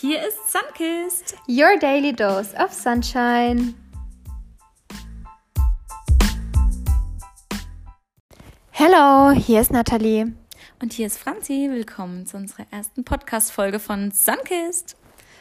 Hier ist Sunkist. Your daily dose of sunshine. Hello, hier ist Nathalie. Und hier ist Franzi. Willkommen zu unserer ersten Podcast-Folge von Sunkist.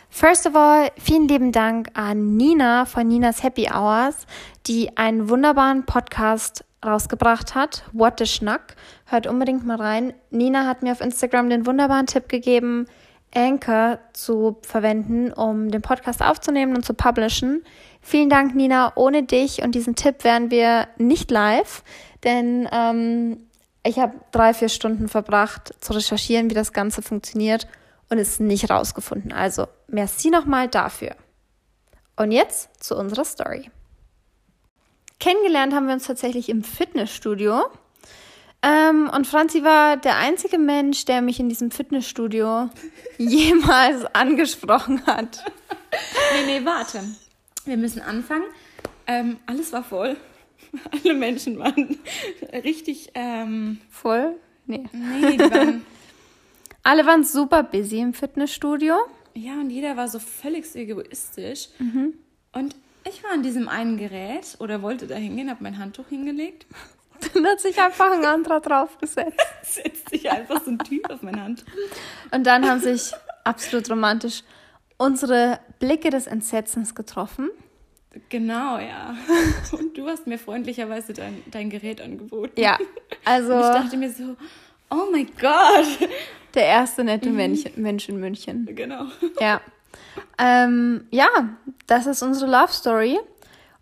First of all, vielen lieben Dank an Nina von Ninas Happy Hours, die einen wunderbaren Podcast rausgebracht hat. What the Schnack. Hört unbedingt mal rein. Nina hat mir auf Instagram den wunderbaren Tipp gegeben, Anchor zu verwenden, um den Podcast aufzunehmen und zu publishen. Vielen Dank, Nina. Ohne dich und diesen Tipp wären wir nicht live, denn ähm, ich habe drei, vier Stunden verbracht zu recherchieren, wie das Ganze funktioniert und es nicht rausgefunden. Also, merci nochmal dafür. Und jetzt zu unserer Story. Kennengelernt haben wir uns tatsächlich im Fitnessstudio. Ähm, und Franzi war der einzige Mensch, der mich in diesem Fitnessstudio jemals angesprochen hat. Nee, nee, warte. Wir müssen anfangen. Ähm, alles war voll. Alle Menschen waren richtig ähm, voll. Nee. Nee, die waren. Alle waren super busy im Fitnessstudio. Ja, und jeder war so völlig egoistisch. Mhm. Und ich war an diesem einen Gerät oder wollte da hingehen, habe mein Handtuch hingelegt. Dann hat sich einfach ein anderer draufgesetzt. Setzt sich einfach so ein Typ auf mein Handtuch. Und dann haben sich absolut romantisch unsere Blicke des Entsetzens getroffen. Genau, ja. Und du hast mir freundlicherweise dein, dein Gerät angeboten. Ja, also. Und ich dachte mir so, oh mein Gott. Der erste nette mhm. Mensch in München. Genau. Ja. Ähm, ja, das ist unsere Love Story.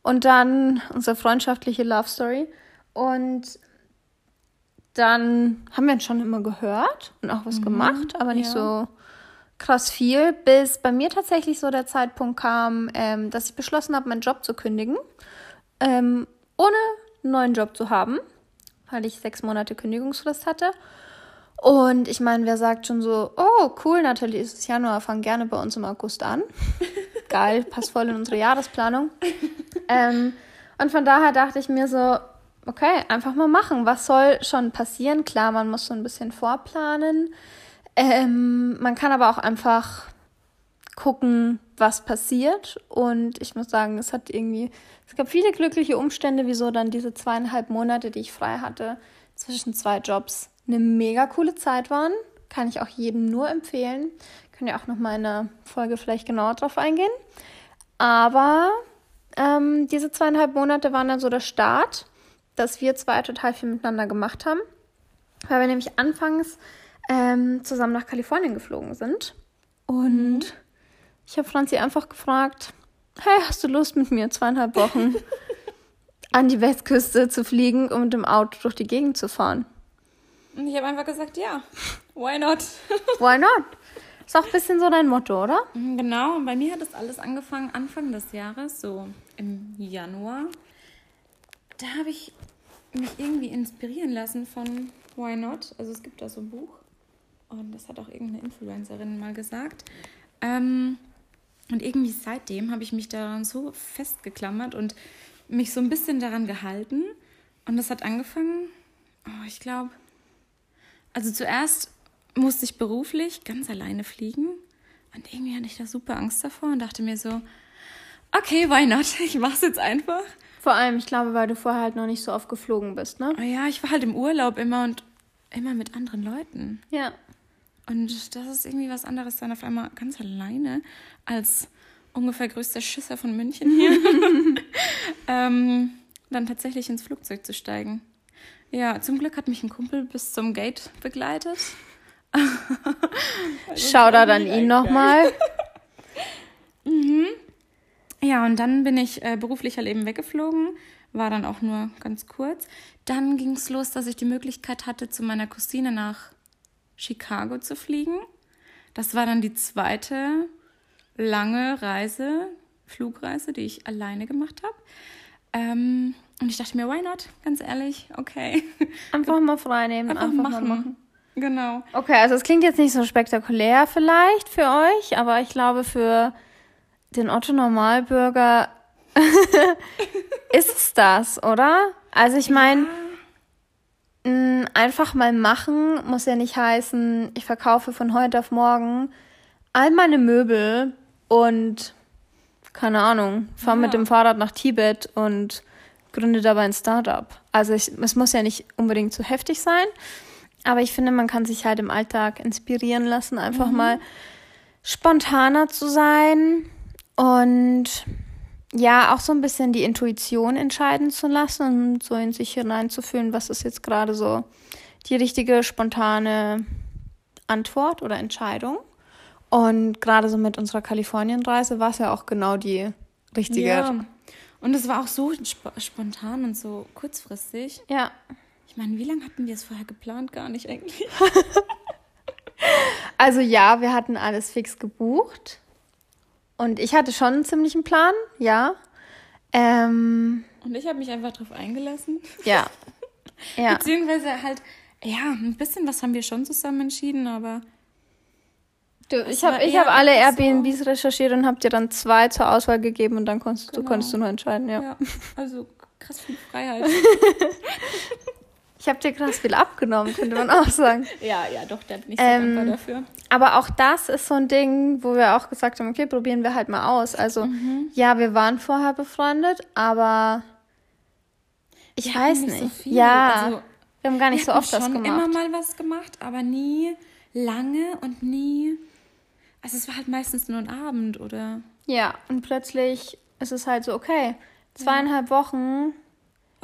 Und dann unsere freundschaftliche Love Story. Und dann haben wir schon immer gehört und auch was mhm, gemacht, aber nicht ja. so krass viel, bis bei mir tatsächlich so der Zeitpunkt kam, ähm, dass ich beschlossen habe, meinen Job zu kündigen, ähm, ohne einen neuen Job zu haben, weil ich sechs Monate Kündigungsfrist hatte. Und ich meine, wer sagt schon so, oh cool, Nathalie, ist es Januar, fang gerne bei uns im August an. Geil, passt voll in unsere Jahresplanung. ähm, und von daher dachte ich mir so, okay, einfach mal machen. Was soll schon passieren? Klar, man muss so ein bisschen vorplanen. Ähm, man kann aber auch einfach gucken, was passiert. Und ich muss sagen, es hat irgendwie, es gab viele glückliche Umstände, wieso dann diese zweieinhalb Monate, die ich frei hatte, zwischen zwei Jobs eine mega coole Zeit waren. Kann ich auch jedem nur empfehlen. Können ja auch noch mal in einer Folge vielleicht genauer drauf eingehen. Aber ähm, diese zweieinhalb Monate waren dann so der Start, dass wir zwei total viel miteinander gemacht haben. Weil wir nämlich anfangs ähm, zusammen nach Kalifornien geflogen sind. Und mhm. ich habe Franzi einfach gefragt, hey, hast du Lust mit mir zweieinhalb Wochen an die Westküste zu fliegen und mit dem Auto durch die Gegend zu fahren? Und ich habe einfach gesagt, ja, why not? why not? Ist auch ein bisschen so dein Motto, oder? Mhm, genau, und bei mir hat das alles angefangen Anfang des Jahres, so im Januar. Da habe ich mich irgendwie inspirieren lassen von Why Not. Also es gibt da so ein Buch und das hat auch irgendeine Influencerin mal gesagt. Ähm, und irgendwie seitdem habe ich mich daran so festgeklammert und mich so ein bisschen daran gehalten. Und das hat angefangen, oh, ich glaube, also zuerst musste ich beruflich ganz alleine fliegen. Und irgendwie hatte ich da super Angst davor und dachte mir so, okay, why not? Ich mach's jetzt einfach. Vor allem, ich glaube, weil du vorher halt noch nicht so oft geflogen bist, ne? Oh ja, ich war halt im Urlaub immer und immer mit anderen Leuten. Ja. Und das ist irgendwie was anderes dann auf einmal ganz alleine als ungefähr größter Schisser von München hier. ähm, dann tatsächlich ins Flugzeug zu steigen. Ja, zum Glück hat mich ein Kumpel bis zum Gate begleitet. Shoutout an ihn nochmal. Ja, und dann bin ich äh, beruflich halt eben weggeflogen, war dann auch nur ganz kurz. Dann ging es los, dass ich die Möglichkeit hatte, zu meiner Cousine nach Chicago zu fliegen. Das war dann die zweite lange Reise, Flugreise, die ich alleine gemacht habe. Ähm, und ich dachte mir, why not? Ganz ehrlich, okay. Einfach mal frei nehmen, einfach, einfach machen. Mal machen. Genau. Okay, also es klingt jetzt nicht so spektakulär vielleicht für euch, aber ich glaube für den Otto Normalbürger ist es das, oder? Also ich meine, ja. einfach mal machen muss ja nicht heißen, ich verkaufe von heute auf morgen all meine Möbel und keine Ahnung, fahre Ja. mit dem Fahrrad nach Tibet und gründe dabei ein Startup. Also ich, es muss ja nicht unbedingt so heftig sein, aber ich finde, man kann sich halt im Alltag inspirieren lassen, einfach mal spontaner zu sein und ja, auch so ein bisschen die Intuition entscheiden zu lassen und so in sich hineinzufühlen, was ist jetzt gerade so die richtige spontane Antwort oder Entscheidung. Und gerade so mit unserer Kalifornienreise war es ja auch genau die richtige. Ja. Und es war auch so sp spontan und so kurzfristig. ja. Ich meine, wie lange hatten wir es vorher geplant? Gar nicht eigentlich. Also ja, wir hatten alles fix gebucht. Und ich hatte schon einen ziemlichen Plan, ja. Ähm, Und ich habe mich einfach drauf eingelassen. ja. Ja. Beziehungsweise halt, ja, ein bisschen was haben wir schon zusammen entschieden, aber Du, ich habe ich hab alle einfach so- Airbnbs recherchiert und habe dir dann zwei zur Auswahl gegeben und dann konntest, du, Genau. konntest du nur entscheiden, ja. ja, also krass viel Freiheit. Ich habe dir krass viel abgenommen, könnte man auch sagen. ja, ja, doch, der hat nicht so Ähm, dankbar dafür. Aber auch das ist so ein Ding, wo wir auch gesagt haben, okay, probieren wir halt mal aus. Also Mhm. ja, wir waren vorher befreundet, aber ich Wir weiß nicht. so viel. Ja, Also, wir haben gar nicht so wir oft das gemacht. immer mal was gemacht, aber nie lange und nie. Also es war halt meistens nur ein Abend oder Ja, und plötzlich ist es halt so, okay, zweieinhalb Wochen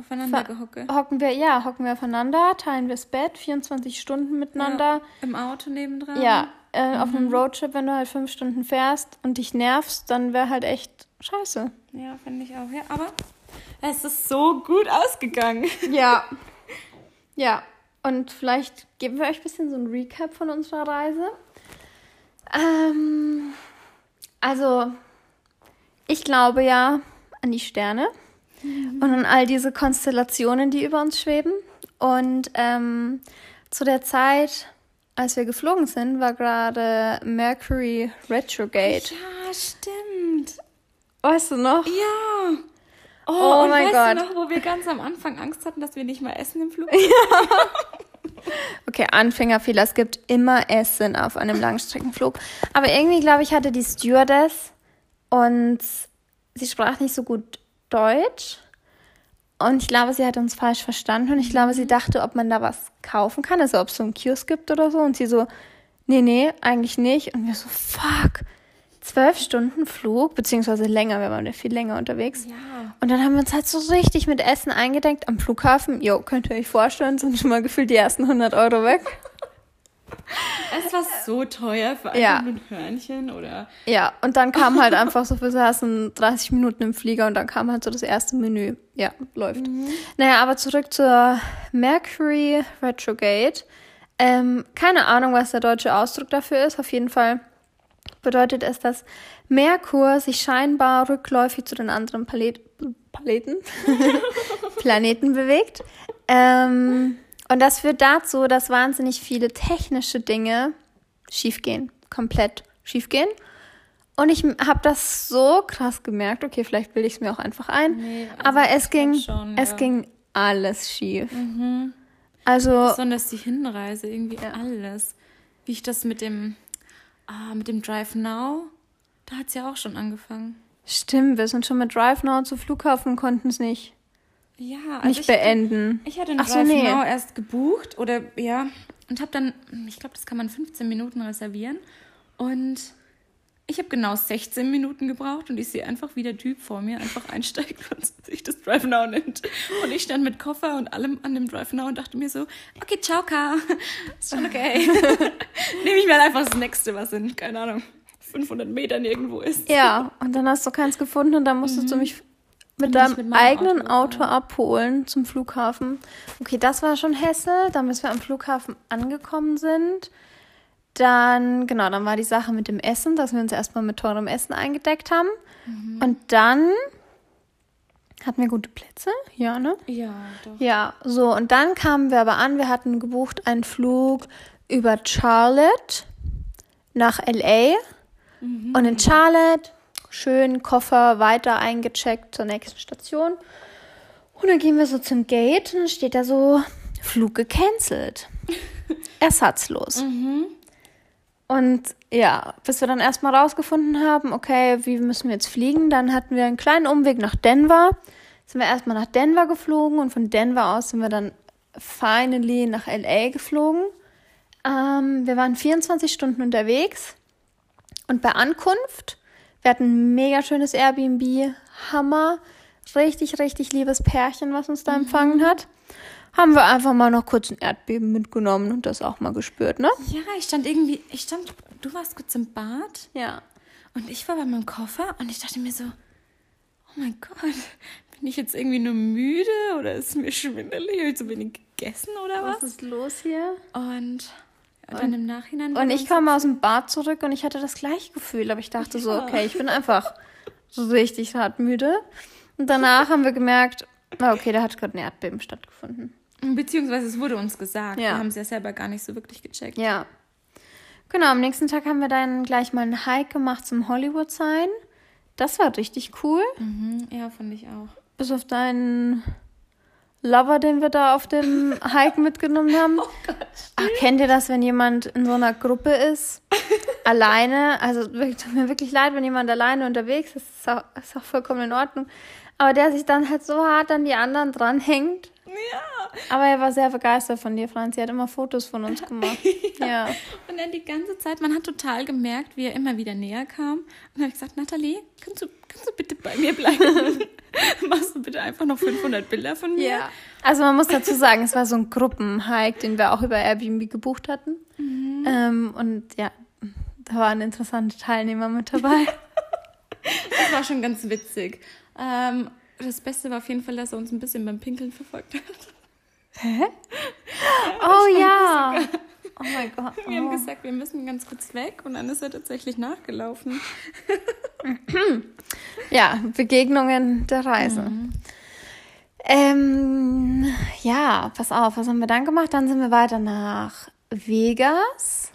aufeinander gehocke. hocken wir, ja, hocken wir aufeinander, teilen wir das Bett, 24 Stunden miteinander. Ja, Im Auto nebendran. Ja, äh, auf Mhm. einem Roadtrip, wenn du halt fünf Stunden fährst und dich nervst, dann wäre halt echt scheiße. Ja, finde ich auch. Ja, aber es ist so gut ausgegangen. Ja. Ja. Und vielleicht geben wir euch ein bisschen so ein Recap von unserer Reise. Ähm, also, ich glaube ja an die Sterne und an all diese Konstellationen, die über uns schweben. Und ähm, zu der Zeit, als wir geflogen sind, war gerade Mercury Retrograde. Ja, stimmt. Weißt du noch? Ja. Oh, Oh und mein weißt Gott. du noch, wo wir ganz am Anfang Angst hatten, dass wir nicht mal essen im Flug? Okay, Anfängerfehler. Es gibt immer Essen auf einem Langstreckenflug. Aber irgendwie, glaube ich, hatte die Stewardess und sie sprach nicht so gut Deutsch. Und ich glaube, sie hat uns falsch verstanden. Und ich glaube, sie dachte, ob man da was kaufen kann. Also, ob es so einen Kiosk gibt oder so. Und sie so, nee, nee, eigentlich nicht. Und wir so, fuck. Zwölf Stunden Flug, beziehungsweise länger, wir waren ja viel länger unterwegs. Ja. Und dann haben wir uns halt so richtig mit Essen eingedeckt am Flughafen. Jo, könnt ihr euch vorstellen, sind schon mal gefühlt die ersten 100 Euro weg. Es war so teuer für einfach Ja. nur ein Hörnchen oder. Ja, und dann kam halt einfach so, wir saßen 30 Minuten im Flieger und dann kam halt so das erste Menü. Ja, läuft. Naja, aber zurück zur Mercury Retrograde. Ähm, keine Ahnung, was der deutsche Ausdruck dafür ist. Auf jeden Fall bedeutet es, dass Merkur sich scheinbar rückläufig zu den anderen Palet Paleten, Planeten bewegt. Ähm, und das führt dazu, dass wahnsinnig viele technische Dinge schiefgehen, komplett schiefgehen. Und ich habe das so krass gemerkt. Okay, vielleicht bilde ich es mir auch einfach ein. Nee, also aber es ging, schon, es ja. Mhm. ging alles schief. Also Besonders die Hinreise, irgendwie alles. Wie ich das mit dem, ah, mit dem Drive Now, da hat es ja auch schon angefangen. stimmt, wir sind schon mit Drive Now zu Flughafen konnten es nicht, Ja, also nicht ich, beenden. Ich hatte einen Ach so, Drive nee. Now erst gebucht oder ja und habe dann, ich glaube, das kann man 15 Minuten reservieren und ich habe genau 16 Minuten gebraucht und ich sehe einfach, wie der Typ vor mir einfach einsteigt und sich das Drive Now nimmt. Und ich stand mit Koffer und allem an dem Drive Now und dachte mir so, okay, ciao, Ka. Ist schon okay. Nehme ich mir halt einfach das nächste, was in, keine Ahnung, 500 Metern irgendwo ist. Ja, und dann hast du keins gefunden und dann musstest du mich mit deinem mit eigenen Auto Auto, abholen zum Flughafen. Okay, das war schon Hessel. Dann, bis wir am Flughafen angekommen sind. Dann, genau, dann war die Sache mit dem Essen, dass wir uns erstmal mit teurem Essen eingedeckt haben. Und dann hatten wir gute Plätze, ja, ne? Ja, doch. Ja, so, und dann kamen wir aber an, wir hatten gebucht einen Flug über Charlotte nach LA. Und in Charlotte schön Koffer weiter eingecheckt zur nächsten Station. Und dann gehen wir so zum Gate und dann steht da so Flug gecancelt. Ersatzlos. Und ja, bis wir dann erstmal rausgefunden haben, okay, wie müssen wir jetzt fliegen, dann hatten wir einen kleinen Umweg nach Denver. Sind wir erstmal nach Denver geflogen und von Denver aus sind wir dann finally nach LA geflogen. Ähm, wir waren 24 Stunden unterwegs und bei Ankunft, wir hatten ein mega schönes Airbnb, Hammer, richtig, richtig liebes Pärchen, was uns da empfangen hat haben wir einfach mal noch kurz ein Erdbeben mitgenommen und das auch mal gespürt, ne? Ja, ich stand irgendwie, ich stand, du warst kurz im Bad Ja. und ich war bei meinem Koffer und ich dachte mir so, oh mein Gott, bin ich jetzt irgendwie nur müde oder ist mir schwindelig? Habe ich zu wenig gegessen oder was? Was ist los hier? Und dann im Nachhinein. Und ich kam aus dem Bad zurück und ich hatte das gleiche Gefühl, aber ich dachte so, Ja. okay, ich bin einfach so richtig hart müde. Und danach haben wir gemerkt, ah, okay, da hat gerade ein Erdbeben stattgefunden. Beziehungsweise es wurde uns gesagt. Ja. Wir haben es ja selber gar nicht so wirklich gecheckt. Ja. Genau, am nächsten Tag haben wir dann gleich mal einen Hike gemacht zum Hollywood Sign. Das war richtig cool. Mhm, ja, fand ich auch. Bis auf deinen Lover, den wir da auf dem Hike mitgenommen haben. Oh Gott. Ach, kennt ihr das, wenn jemand in so einer Gruppe ist? alleine? Also tut mir wirklich leid, wenn jemand alleine unterwegs ist. Ist auch, ist auch vollkommen in Ordnung. Aber der sich dann halt so hart an die anderen dranhängt. Ja. Aber er war sehr begeistert von dir, Franz. Er hat immer Fotos von uns gemacht. ja. Und dann die ganze Zeit, man hat total gemerkt, wie er immer wieder näher kam. Und dann habe ich gesagt, Nathalie, kannst du, kannst du bitte bei mir bleiben? Machst du bitte einfach noch 500 Bilder von mir? Ja. Also man muss dazu sagen, es war so ein Gruppenhike, den wir auch über Airbnb gebucht hatten. Ähm, und ja, da waren interessante Teilnehmer mit dabei. Das war schon ganz witzig. Ähm, das Beste war auf jeden Fall, dass er uns ein bisschen beim Pinkeln verfolgt hat. Oh ja. Oh mein Gott. Wir haben Oh. gesagt, wir müssen ganz kurz weg und dann ist er tatsächlich nachgelaufen. Ja, Begegnungen der Reise. Ähm, ja, pass auf, was haben wir dann gemacht? Dann sind wir weiter nach Vegas.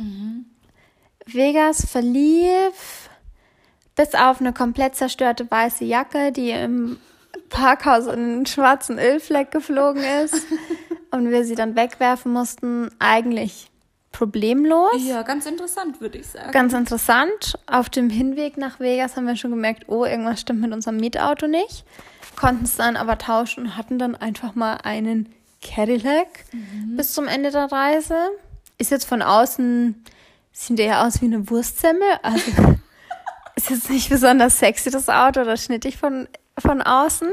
Vegas verlief bis auf eine komplett zerstörte weiße Jacke, die im Parkhaus in einen schwarzen Ölfleck geflogen ist und wir sie dann wegwerfen mussten, eigentlich problemlos. Ja, ganz interessant, würde ich sagen. Ganz interessant. Auf dem Hinweg nach Vegas haben wir schon gemerkt, oh, irgendwas stimmt mit unserem Mietauto nicht. Konnten es dann aber tauschen und hatten dann einfach mal einen Cadillac bis zum Ende der Reise. Ist jetzt von außen, sieht eher aus wie eine Wurstsemmel. Also ist jetzt nicht besonders sexy, das Auto, oder schnittig von, von außen.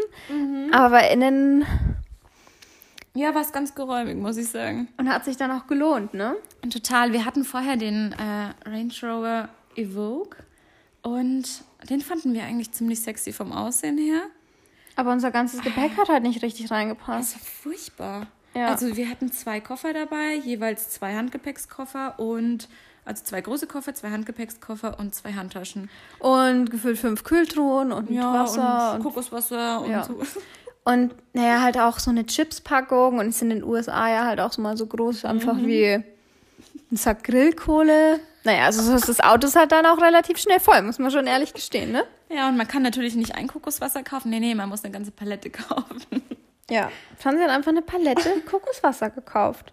Aber innen Ja, war es ganz geräumig, muss ich sagen. und hat sich dann auch gelohnt, ne? Total, wir hatten vorher den äh, Range Rover Evoque und den fanden wir eigentlich ziemlich sexy vom Aussehen her. Aber unser ganzes Gepäck hat halt nicht richtig reingepasst. Das war furchtbar. Ja. Also wir hatten zwei Koffer dabei, jeweils zwei Handgepäckskoffer und also zwei große Koffer, zwei Handgepäckskoffer und zwei Handtaschen. Und gefüllt fünf Kühltruhen und Wasser und und Kokoswasser und Ja. so. Und naja, halt auch so eine Chipspackung und ist in den USA ja halt auch so mal so groß, einfach wie ein Sack Grillkohle. Naja, also so ist das Auto ist halt dann auch relativ schnell voll, muss man schon ehrlich gestehen, ne? Ja, und man kann natürlich nicht ein Kokoswasser kaufen. Nee, nee, man muss eine ganze Palette kaufen. Ja. Franzi hat einfach eine Palette Kokoswasser gekauft.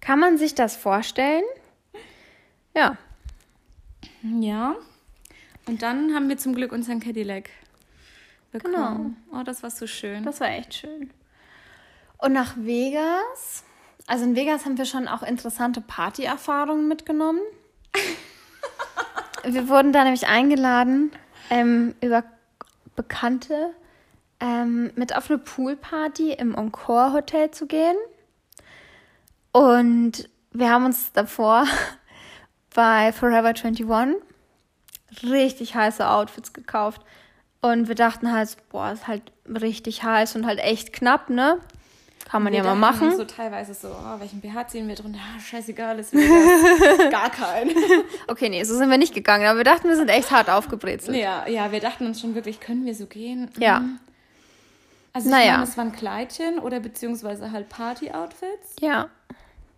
Kann man sich das vorstellen? Ja. Ja. Und dann haben wir zum Glück unseren Cadillac bekommen. Oh, das war so schön. Das war echt schön. Und nach Vegas, also in Vegas haben wir schon auch interessante Partyerfahrungen mitgenommen. wir wurden da nämlich eingeladen, ähm, über Bekannte ähm, mit auf eine Poolparty im Encore Hotel zu gehen. Und wir haben uns davor bei Forever 21 richtig heiße Outfits gekauft. Und wir dachten halt, boah, ist halt richtig heiß und halt echt knapp, ne? Kann man Wir ja mal machen. So teilweise so, oh, welchen BH ziehen wir drunter? Ah, scheißegal, ist. Gar kein. Okay, nee, so sind wir nicht gegangen, aber wir dachten, wir sind echt hart aufgebrezelt. ja, ja, wir dachten uns schon wirklich, können wir so gehen? Ja. Mhm. Also ich Naja. meine, es waren Kleidchen oder beziehungsweise halt Party-Outfits, Ja.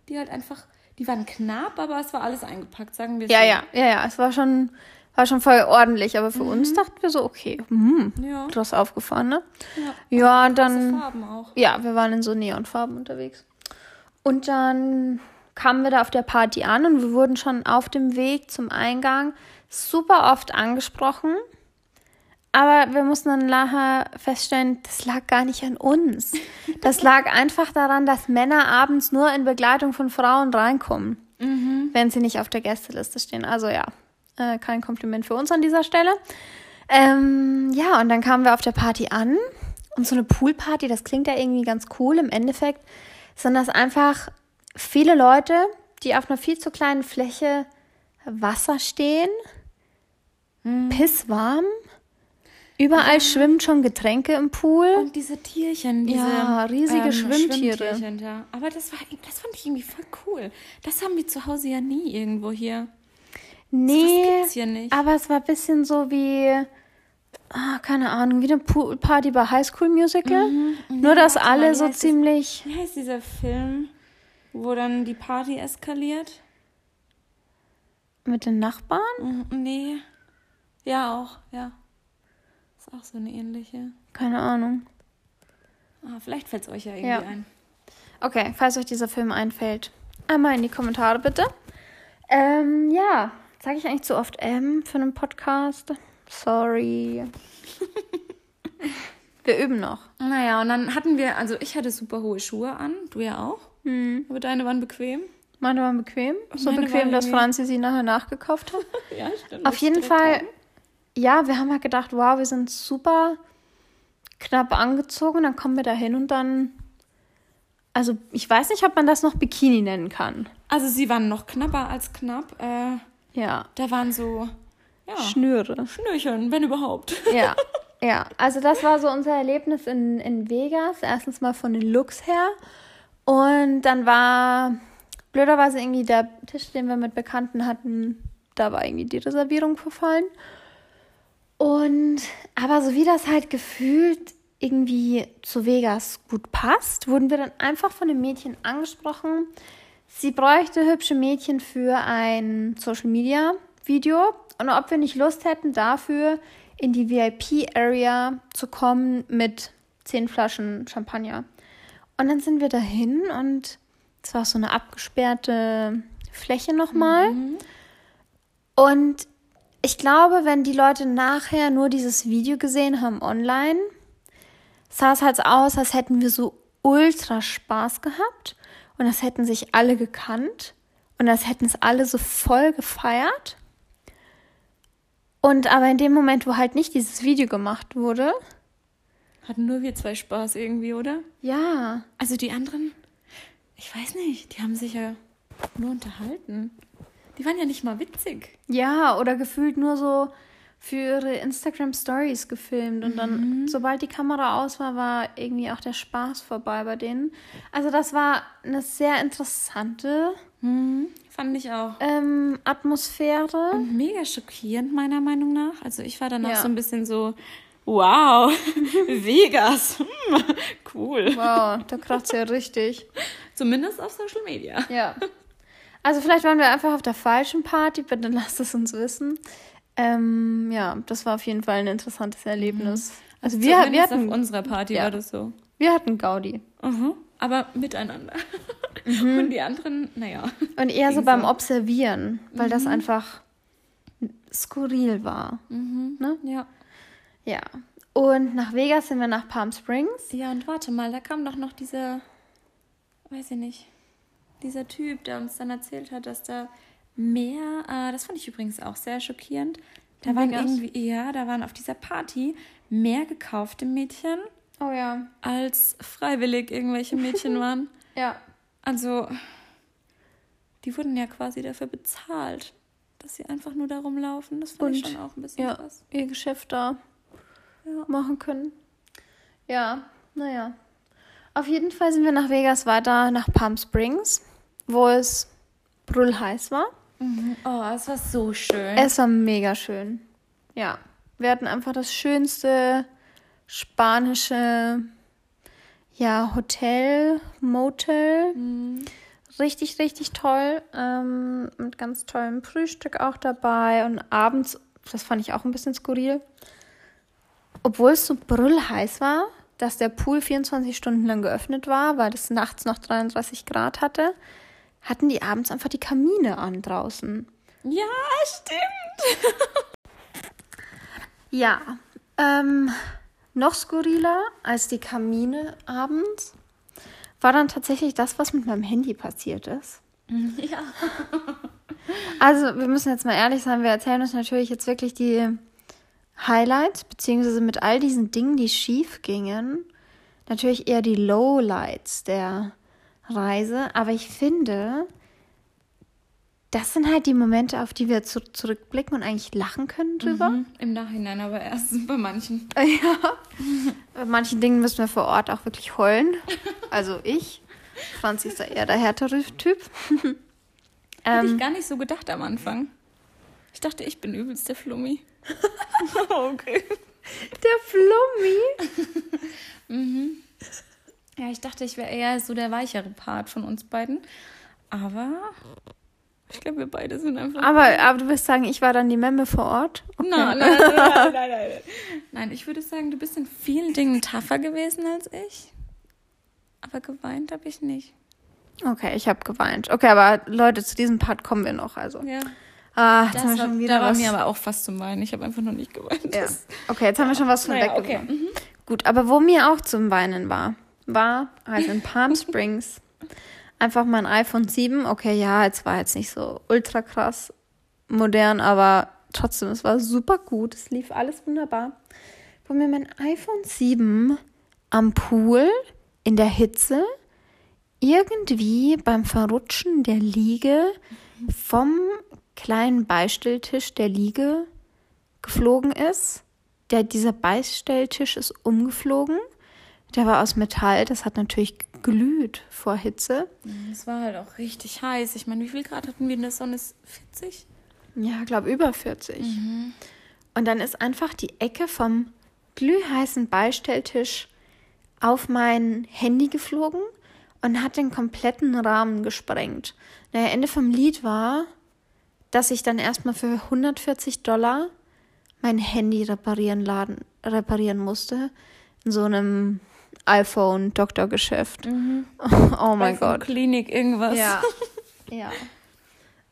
die halt einfach, die waren knapp, aber es war alles eingepackt, sagen wir Ja, so. ja, ja, ja. Es war schon, war schon voll ordentlich, aber für uns dachten wir so, okay, hm, Ja, du hast aufgefahren, ne? ja. Ja, dann. Farben auch. Ja, wir waren in so Neonfarben unterwegs. Und dann kamen wir da auf der Party an und wir wurden schon auf dem Weg zum Eingang super oft angesprochen. Aber wir mussten dann nachher feststellen, das lag gar nicht an uns. Das lag einfach daran, dass Männer abends nur in Begleitung von Frauen reinkommen, mhm. wenn sie nicht auf der Gästeliste stehen. Also ja, äh, kein Kompliment für uns an dieser Stelle. Ähm, ja, und dann kamen wir auf der Party an. Und so eine Poolparty, das klingt ja irgendwie ganz cool. Im Endeffekt sind das einfach viele Leute, die auf einer viel zu kleinen Fläche Wasser stehen, hm. pisswarm Überall schwimmen schon Getränke im Pool. Und diese Tierchen, diese ja, riesige ähm, Schwimmtiere. Ja. Aber das, war, das fand ich irgendwie voll cool. Das haben wir zu Hause ja nie irgendwo hier. Nee, das hier nicht. aber es war ein bisschen so wie, ah, keine Ahnung, wie eine Poolparty bei High School Musical. Mhm. Nur, dass alle mal, so ziemlich... Das, wie heißt dieser Film, wo dann die Party eskaliert? Mit den Nachbarn? Mhm, nee. Ja, auch, ja. Ist auch so eine ähnliche. Keine Ahnung. Ah, vielleicht fällt es euch ja irgendwie ja. ein. Okay, falls euch dieser Film einfällt, einmal in die Kommentare bitte. Ähm, ja, sage ich eigentlich zu oft M für einen Podcast? Sorry. wir üben noch. Naja, und dann hatten wir, also ich hatte super hohe Schuhe an, du ja auch. Hm. Aber deine waren bequem. Meine waren bequem. So Meine bequem, dass Franzi sie nachher nachgekauft hat. ja, stimmt. Auf jeden Fall haben ja, wir haben halt gedacht, wow, wir sind super knapp angezogen, dann kommen wir da hin und dann. Also, ich weiß nicht, ob man das noch Bikini nennen kann. Also, sie waren noch knapper als knapp. Äh, ja. Da waren so. Ja, Schnüre. Schnürchen, wenn überhaupt. Ja. Ja, also das war so unser Erlebnis in, in Vegas. Erstens mal von den Looks her. Und dann war blöderweise irgendwie der Tisch, den wir mit Bekannten hatten, da war irgendwie die Reservierung verfallen. Und aber so wie das halt gefühlt irgendwie zu Vegas gut passt, wurden wir dann einfach von dem Mädchen angesprochen. Sie bräuchte hübsche Mädchen für ein Social Media Video und ob wir nicht Lust hätten dafür in die VIP Area zu kommen mit zehn Flaschen Champagner. Und dann sind wir dahin und es war so eine abgesperrte Fläche nochmal. Mhm. Und ich glaube, wenn die Leute nachher nur dieses Video gesehen haben online, sah es halt aus, als hätten wir so ultra Spaß gehabt und als hätten sich alle gekannt und als hätten es alle so voll gefeiert. Und aber in dem Moment, wo halt nicht dieses Video gemacht wurde, hatten nur wir zwei Spaß irgendwie, oder? Ja. Also die anderen, ich weiß nicht, die haben sich ja nur unterhalten. Die waren ja nicht mal witzig. Ja, oder gefühlt nur so für ihre Instagram Stories gefilmt und dann, mhm. sobald die Kamera aus war, war irgendwie auch der Spaß vorbei bei denen. Also das war eine sehr interessante, mhm. fand ich auch, ähm, Atmosphäre. Und mega schockierend meiner Meinung nach. Also ich war dann auch ja. so ein bisschen so, wow, Vegas, hm, cool. Wow, da kracht's ja richtig. Zumindest auf Social Media. Ja. Also vielleicht waren wir einfach auf der falschen Party, bitte lasst es uns wissen. Ähm, ja, das war auf jeden Fall ein interessantes Erlebnis. Mhm. Also wir, wir hatten auf unserer Party ja, war das so. Wir hatten Gaudi. Mhm. Aber miteinander. Mhm. Und die anderen, naja. Und eher so beim Observieren, weil das mhm. einfach skurril war. Mhm. Ne? Ja. Ja. Und nach Vegas sind wir nach Palm Springs. Ja, und warte mal, da kam doch noch dieser, weiß ich nicht, dieser Typ, der uns dann erzählt hat, dass da mehr, äh, das fand ich übrigens auch sehr schockierend, da waren irgendwie, ja, da waren auf dieser Party mehr gekaufte Mädchen. Oh ja. Als freiwillig irgendwelche Mädchen waren. ja. Also, die wurden ja quasi dafür bezahlt, dass sie einfach nur da rumlaufen. Das fand Und, ich schon auch ein bisschen ja, krass. ihr Geschäft da ja. machen können. Ja, naja. Auf jeden Fall sind wir nach Vegas weiter nach Palm Springs wo es brüllheiß war. Mhm. Oh, es war so schön. Es war mega schön. Ja, wir hatten einfach das schönste spanische ja, Hotel, Motel. Mhm. Richtig, richtig toll. Ähm, mit ganz tollem Frühstück auch dabei. Und abends, das fand ich auch ein bisschen skurril. Obwohl es so brüllheiß war, dass der Pool 24 Stunden lang geöffnet war, weil es nachts noch 33 Grad hatte, hatten die abends einfach die Kamine an draußen. Ja, stimmt. Ja, ähm, noch skurriler als die Kamine abends war dann tatsächlich das, was mit meinem Handy passiert ist. Ja. Also, wir müssen jetzt mal ehrlich sein, wir erzählen uns natürlich jetzt wirklich die Highlights, beziehungsweise mit all diesen Dingen, die schief gingen, natürlich eher die Lowlights der Reise. Aber ich finde, das sind halt die Momente, auf die wir zu zurückblicken und eigentlich lachen können drüber. Mhm. Im Nachhinein aber erst bei manchen. Ja. Bei manchen Dingen müssen wir vor Ort auch wirklich heulen. Also ich. Franzi ist da eher der härtere Typ. Hätte Ähm, ich gar nicht so gedacht am Anfang. Ich dachte, ich bin übelst der Flummi. okay. der Flummi. Ja, ich dachte, ich wäre eher so der weichere Part von uns beiden. Aber ich glaube, wir beide sind einfach. Aber, aber du wirst sagen, ich war dann die Memme vor Ort. Okay. Nein, nein, nein, nein, nein, nein. Ich würde sagen, du bist in vielen Dingen tougher gewesen als ich. Aber geweint habe ich nicht. Okay, ich habe geweint. Okay, aber Leute, zu diesem Part kommen wir noch. Also, Ja. ah, jetzt Das haben wir schon wieder da war was. mir aber auch fast zum Weinen. Ich habe einfach noch nicht geweint. ja. Okay, jetzt haben wir schon was von Naja, weggenommen. okay. Mhm. Gut, aber wo mir auch zum Weinen war, war halt in Palm Springs. Einfach mein iPhone 7. Okay, ja, es war jetzt nicht so ultra krass modern, aber trotzdem, es war super gut. Es lief alles wunderbar. Wo mir mein iPhone 7 am Pool in der Hitze irgendwie beim Verrutschen der Liege vom kleinen Beistelltisch der Liege geflogen ist. Der, dieser Beistelltisch ist umgeflogen. Der war aus Metall. Das hat natürlich glüht vor Hitze. Es war halt auch richtig heiß. Ich meine, wie viel Grad hatten wir in der Sonne? 40? Ja, glaube über 40. Und dann ist einfach die Ecke vom glühheißen Beistelltisch auf mein Handy geflogen und hat den kompletten Rahmen gesprengt. Naja, Ende vom Lied war, dass ich dann erstmal für 140 Dollar mein Handy reparieren, laden, reparieren musste. In so einem iPhone-Doktorgeschäft. Oh mein Gott. Klinik, irgendwas. Ja. ja.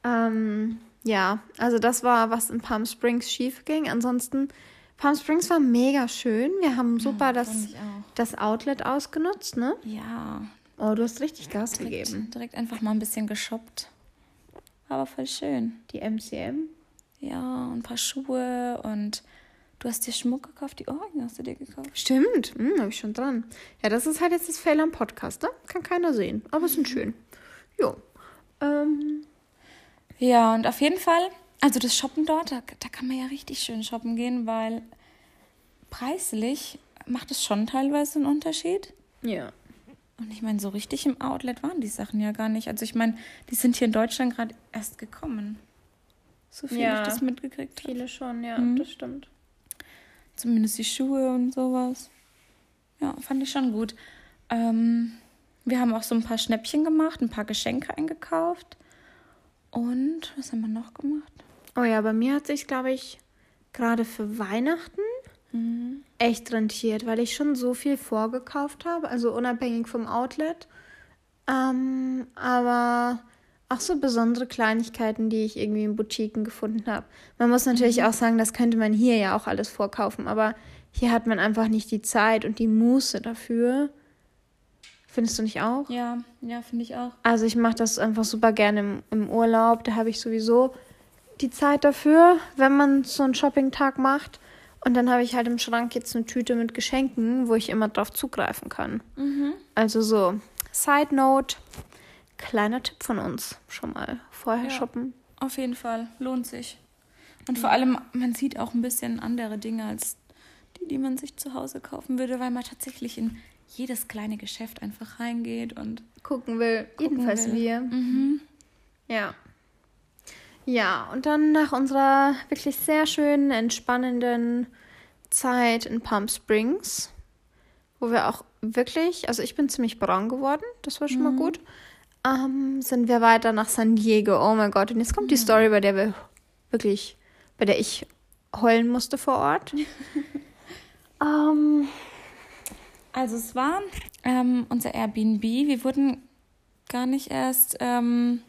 Ähm, ja, also das war, was in Palm Springs schief ging. Ansonsten, Palm Springs war mega schön. Wir haben super das, ich auch. das Outlet ausgenutzt, ne? Ja, Oh, du hast richtig Gas direkt, gegeben. direkt einfach mal ein bisschen geshoppt. Aber voll schön. Die MCM. Ja, und ein paar Schuhe und du hast dir Schmuck gekauft. Die Ohrringe hast du dir gekauft. Stimmt, hm, habe ich schon dran. Ja, das ist halt jetzt das Fail am Podcast, ne? Kann keiner sehen, aber es sind schön. Jo. Ähm, Ja, und auf jeden Fall, also das Shoppen dort, da, da kann man ja richtig schön shoppen gehen, weil preislich macht es schon teilweise einen Unterschied. ja. Und ich meine, so richtig im Outlet waren die Sachen ja gar nicht. Also ich meine, die sind hier in Deutschland gerade erst gekommen. So viel Ja. ich das mitgekriegt habe. Viele schon, ja, Mhm. das stimmt. Zumindest die Schuhe und sowas. Ja, fand ich schon gut. Ähm, wir haben auch so ein paar Schnäppchen gemacht, ein paar Geschenke eingekauft. Und was haben wir noch gemacht? Oh ja, bei mir hat sich, glaube ich, gerade für Weihnachten echt rentiert, weil ich schon so viel vorgekauft habe, also unabhängig vom Outlet. Ähm, aber auch so besondere Kleinigkeiten, die ich irgendwie in Boutiquen gefunden habe. Man muss natürlich auch sagen, das könnte man hier ja auch alles vorkaufen, aber hier hat man einfach nicht die Zeit und die Muße dafür. Findest du nicht auch? Ja, ja, finde ich auch. Also ich mache das einfach super gerne im, im Urlaub. Da habe ich sowieso die Zeit dafür, wenn man so einen Shopping-Tag macht. Und dann habe ich halt im Schrank jetzt eine Tüte mit Geschenken, wo ich immer drauf zugreifen kann. Also so, Side Note, kleiner Tipp von uns schon mal. Vorher Ja. shoppen. Auf jeden Fall, lohnt sich. Und vor allem, man sieht auch ein bisschen andere Dinge als die, die man sich zu Hause kaufen würde, weil man tatsächlich in jedes kleine Geschäft einfach reingeht und Gucken will. Gucken Jedenfalls will. wir. mhm. Ja. Ja, und dann nach unserer wirklich sehr schönen, entspannenden Zeit in Palm Springs, wo wir auch wirklich, also ich bin ziemlich braun geworden, das war schon mal gut, ähm, sind wir weiter nach San Diego. Oh mein Gott, und jetzt kommt die Story, bei der wir wirklich, bei der ich heulen musste vor Ort. ähm, Also es war ähm, unser Airbnb. Wir wurden gar nicht erst, ähm,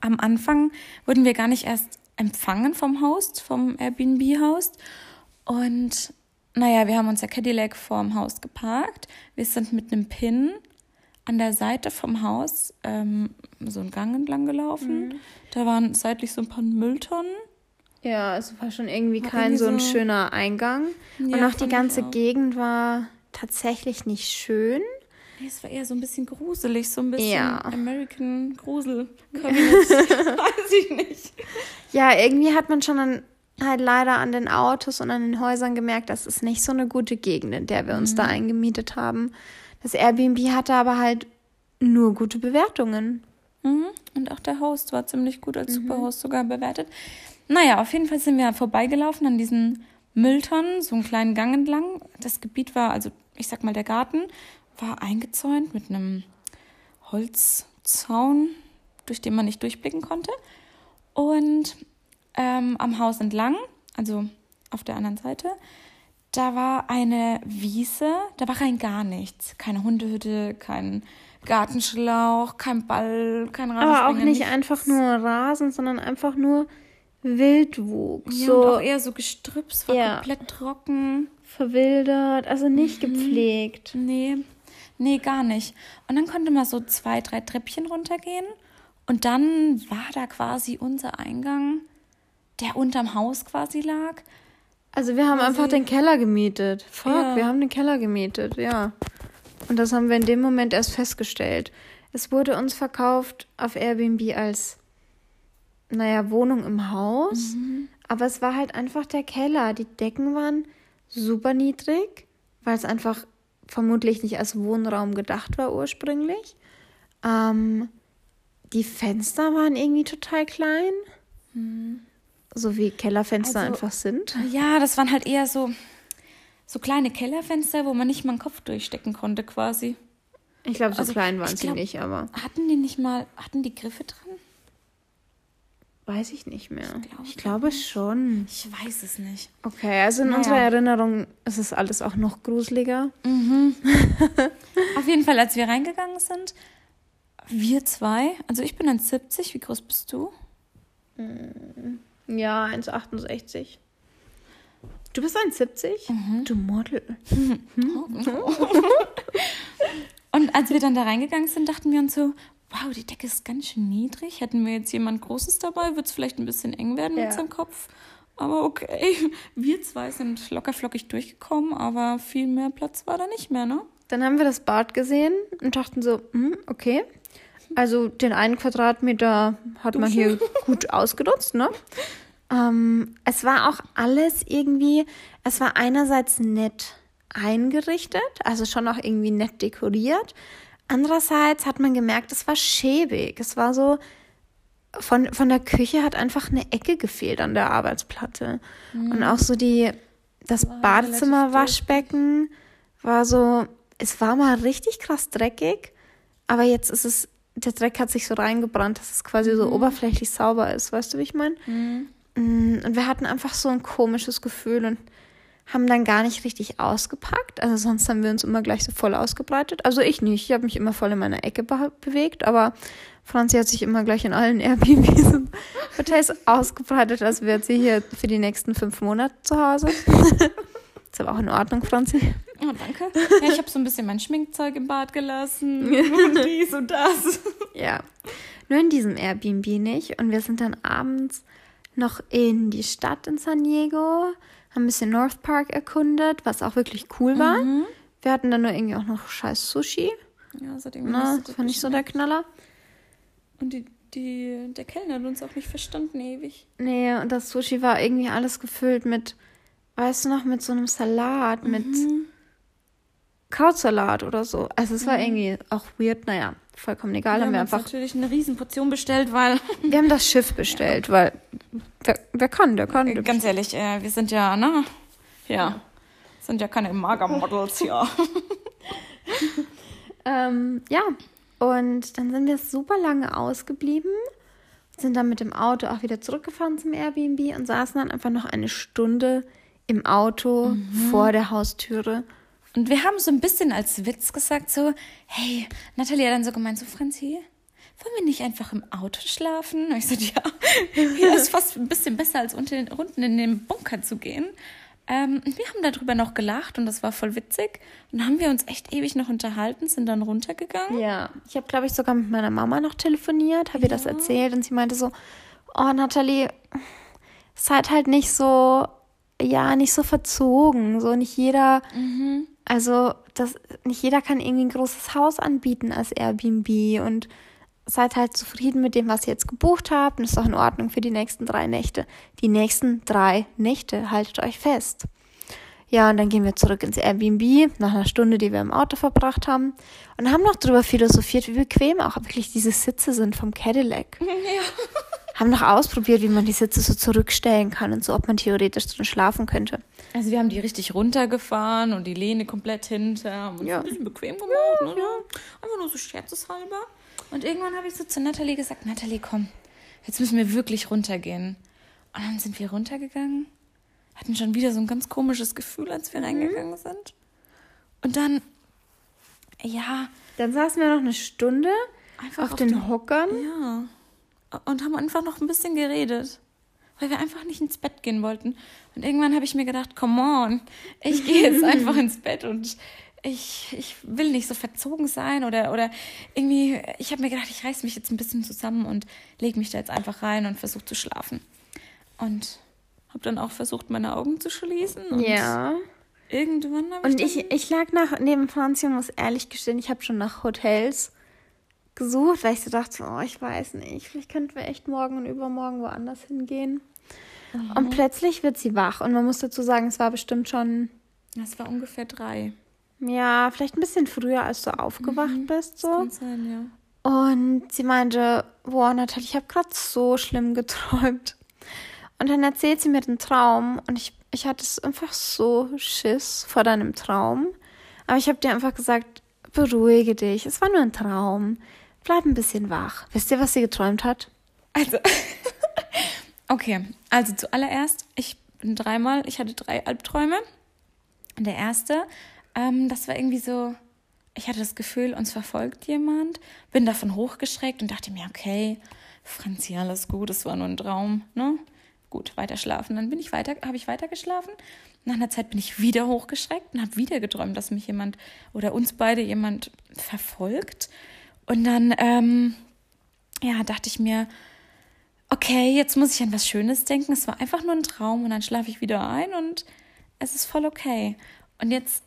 am Anfang wurden wir gar nicht erst empfangen vom Host, vom Airbnb-Host. Und naja, wir haben unser Cadillac vorm Haus geparkt. Wir sind mit einem Pin an der Seite vom Haus ähm, so einen Gang entlang gelaufen. Mhm. Da waren seitlich so ein paar Mülltonnen. Ja, es war schon irgendwie war kein irgendwie so ein schöner Eingang. Ja, und auch die ganze auch. Gegend war tatsächlich nicht schön. Nee, es war eher so ein bisschen gruselig, so ein bisschen ja. American Grusel. Weiß ich nicht. Ja, irgendwie hat man schon dann halt leider an den Autos und an den Häusern gemerkt, das ist nicht so eine gute Gegend, in der wir uns mhm. da eingemietet haben. Das Airbnb hatte aber halt nur gute Bewertungen. Mhm. Und auch der Host war ziemlich gut als mhm. Superhost sogar bewertet. Naja, auf jeden Fall sind wir vorbeigelaufen an diesen Mülltonnen, so einen kleinen Gang entlang. Das Gebiet war, also ich sag mal, der Garten war eingezäunt mit einem Holzzaun, durch den man nicht durchblicken konnte. Und ähm, am Haus entlang, also auf der anderen Seite, da war eine Wiese, da war rein gar nichts. Keine Hundehütte, kein Gartenschlauch, kein Ball, kein Rasen. Aber auch nicht nichts. einfach nur Rasen, sondern einfach nur Wildwuchs. Ja, so, und auch eher so Gestrüpp, es war ja. komplett trocken. Verwildert, also nicht mhm. gepflegt. Nee, nee, gar nicht. Und dann konnte man so zwei, drei Treppchen runtergehen. Und dann war da quasi unser Eingang, der unterm Haus quasi lag. Also wir haben einfach den Keller gemietet. Fuck, ja. wir haben den Keller gemietet, ja. Und das haben wir in dem Moment erst festgestellt. Es wurde uns verkauft auf Airbnb als, naja, Wohnung im Haus. Mhm. Aber es war halt einfach der Keller. Die Decken waren super niedrig, weil es einfach vermutlich nicht als Wohnraum gedacht war ursprünglich. Ähm, die Fenster waren irgendwie total klein. Mhm. So wie Kellerfenster also, einfach sind. Ja, das waren halt eher so so kleine Kellerfenster, wo man nicht mal einen Kopf durchstecken konnte, quasi. Ich glaube, so also, klein waren sie nicht, aber. Hatten die nicht mal, hatten die Griffe dran? Weiß ich nicht mehr. Ich, glaub, ich glaube schon. Ich weiß es nicht. Okay, also in naja. unserer Erinnerung ist es alles auch noch gruseliger. Mhm. Auf jeden Fall, als wir reingegangen sind, wir zwei, also ich bin 1,70, wie groß bist du? Ja, 1,68. Du bist 1,70? Mhm. Du Model. Und als wir dann da reingegangen sind, dachten wir uns so, wow, die Decke ist ganz schön niedrig. Hätten wir jetzt jemand Großes dabei, wird es vielleicht ein bisschen eng werden ja. mit seinem Kopf. Aber okay, wir zwei sind lockerflockig durchgekommen, aber viel mehr Platz war da nicht mehr, ne? Dann haben wir das Bad gesehen und dachten so, hm, okay. Also den einen Quadratmeter hat Dusche. man hier gut ausgenutzt, ne? Ähm, es war auch alles irgendwie, es war einerseits nett eingerichtet, also schon auch irgendwie nett dekoriert. Andererseits hat man gemerkt, es war schäbig. Es war so, von, von der Küche hat einfach eine Ecke gefehlt an der Arbeitsplatte. Mhm. Und auch so die, das Badezimmer-Waschbecken war so, es war mal richtig krass dreckig, aber jetzt ist es, der Dreck hat sich so reingebrannt, dass es quasi mhm. so oberflächlich sauber ist. Weißt du, wie ich meine? Mhm. Mm, und wir hatten einfach so ein komisches Gefühl und haben dann gar nicht richtig ausgepackt. Also sonst haben wir uns immer gleich so voll ausgebreitet. Also ich nicht. Ich habe mich immer voll in meiner Ecke be bewegt, aber Franzi hat sich immer gleich in allen Airbnbs und Hotels ausgebreitet, als wäre sie hier für die nächsten fünf Monate zu Hause. ist aber auch in Ordnung, Franzi. Oh, danke. Ja, ich habe so ein bisschen mein Schminkzeug im Bad gelassen und dies und das. Ja, nur in diesem Airbnb nicht. Und wir sind dann abends noch in die Stadt in San Diego, haben ein bisschen North Park erkundet, was auch wirklich cool war. Mhm. Wir hatten dann nur irgendwie auch noch scheiß Sushi. Ja, irgendwie Na, das war nicht so der Knaller. Und die, die, der Kellner hat uns auch nicht verstanden ewig. Nee, und das Sushi war irgendwie alles gefüllt mit, weißt du noch, mit so einem Salat, mhm. mit Krautsalat oder so. Also es war mhm. irgendwie auch weird, naja, vollkommen egal. Wir haben wir einfach natürlich eine Riesenportion bestellt, weil wir haben das Schiff bestellt, ja. weil wer, wer, kann, der kann. Ganz ehrlich, äh, wir sind ja, ne, ja, ja. sind ja keine Magermodels, ja. ähm, ja, und dann sind wir super lange ausgeblieben, sind dann mit dem Auto auch wieder zurückgefahren zum Airbnb und saßen dann einfach noch eine Stunde im Auto mhm. vor der Haustüre Und wir haben so ein bisschen als Witz gesagt, so, hey, Nathalie hat dann so gemeint, so, Franzi, wollen wir nicht einfach im Auto schlafen? Und ich so, ja, hier ist fast ein bisschen besser, als unten, unten in den Bunker zu gehen. Ähm, wir haben darüber noch gelacht und das war voll witzig. Und dann haben wir uns echt ewig noch unterhalten, sind dann runtergegangen. Ja, ich habe, glaube ich, sogar mit meiner Mama noch telefoniert, habe ihr das erzählt und sie meinte so, oh, Nathalie, seid halt nicht so, ja, nicht so verzogen. So nicht jeder, also das, nicht jeder kann irgendwie ein großes Haus anbieten als Airbnb und seid halt zufrieden mit dem, was ihr jetzt gebucht habt und ist auch in Ordnung für die nächsten drei Nächte. Die nächsten drei Nächte, haltet euch fest. Ja, und dann gehen wir zurück ins Airbnb, nach einer Stunde, die wir im Auto verbracht haben. Und haben noch darüber philosophiert, wie bequem auch wirklich diese Sitze sind vom Cadillac. Haben noch ausprobiert, wie man die Sitze so zurückstellen kann und so, ob man theoretisch drin schlafen könnte. Also wir haben die richtig runtergefahren und die Lehne komplett hinter. Uns Ja. ein bisschen bequem gemacht. ne? Einfach nur so scherzeshalber. Und irgendwann habe ich so zu Nathalie gesagt, Nathalie, komm, jetzt müssen wir wirklich runtergehen. Und dann sind wir runtergegangen, hatten schon wieder so ein ganz komisches Gefühl, als wir reingegangen sind. Und dann, ja, Dann saßen wir noch eine Stunde einfach auf, den Hockern. Ja. Und haben einfach noch ein bisschen geredet. Weil wir einfach nicht ins Bett gehen wollten. Und irgendwann habe ich mir gedacht, come on, ich gehe jetzt einfach ins Bett und ich, ich will nicht so verzogen sein oder, oder irgendwie, ich habe mir gedacht, ich reiß mich jetzt ein bisschen zusammen und lege mich da jetzt einfach rein und versuche zu schlafen. Und habe dann auch versucht, meine Augen zu schließen. Und Ja. Irgendwann habe Und ich. ich, ich lag nach, neben Franzi und muss ehrlich gestehen, ich habe schon nach Hotels gesucht, weil ich so dachte, oh, ich weiß nicht, vielleicht könnten wir echt morgen und übermorgen woanders hingehen. Und plötzlich wird sie wach und man muss dazu sagen, es war bestimmt schon, das war ungefähr drei. ja, vielleicht ein bisschen früher, als du aufgewacht bist, so. Kann sein, ja. Und sie meinte, boah, Nathalie, ich habe gerade so schlimm geträumt. Und dann erzählt sie mir den Traum und ich, ich hatte es einfach so Schiss vor deinem Traum. Aber ich habe dir einfach gesagt, beruhige dich, es war nur ein Traum. Bleib ein bisschen wach. Wisst ihr, was sie geträumt hat? Also, okay, also zuallererst, ich bin dreimal, ich hatte drei Albträume. Und der erste, ähm, das war irgendwie so, ich hatte das Gefühl, uns verfolgt jemand, bin davon hochgeschreckt und dachte mir, okay, Franzi, alles gut, es war nur ein Traum, ne? Gut, weiter schlafen. Dann bin ich weiter, habe ich weiter geschlafen. Nach einer Zeit bin ich wieder hochgeschreckt und habe wieder geträumt, dass mich jemand oder uns beide jemand verfolgt. Und dann, ähm, ja, dachte ich mir, okay, jetzt muss ich an was Schönes denken. Es war einfach nur ein Traum und dann schlafe ich wieder ein und es ist voll okay. Und jetzt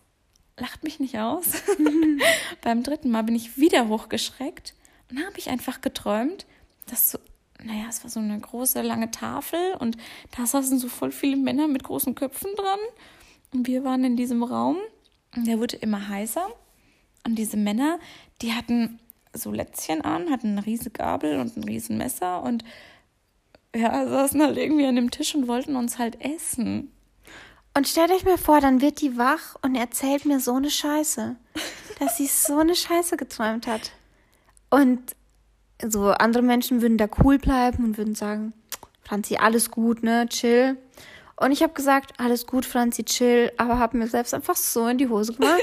lacht mich nicht aus. Beim dritten Mal bin ich wieder hochgeschreckt und habe ich einfach geträumt, dass so, naja, es war so eine große, lange Tafel und da saßen so voll viele Männer mit großen Köpfen dran. Und wir waren in diesem Raum und der wurde immer heißer. Und diese Männer, die hatten so Lätzchen an, hatten eine riesige Gabel und ein riesen Messer und ja, saßen halt irgendwie an dem Tisch und wollten uns halt essen. Und stellt euch mal vor, dann wird die wach und erzählt mir so eine Scheiße, dass sie so eine Scheiße geträumt hat. Und so andere Menschen würden da cool bleiben und würden sagen, Franzi, alles gut, ne, chill. Und ich habe gesagt, alles gut, Franzi, chill, aber habe mir selbst einfach so in die Hose gemacht.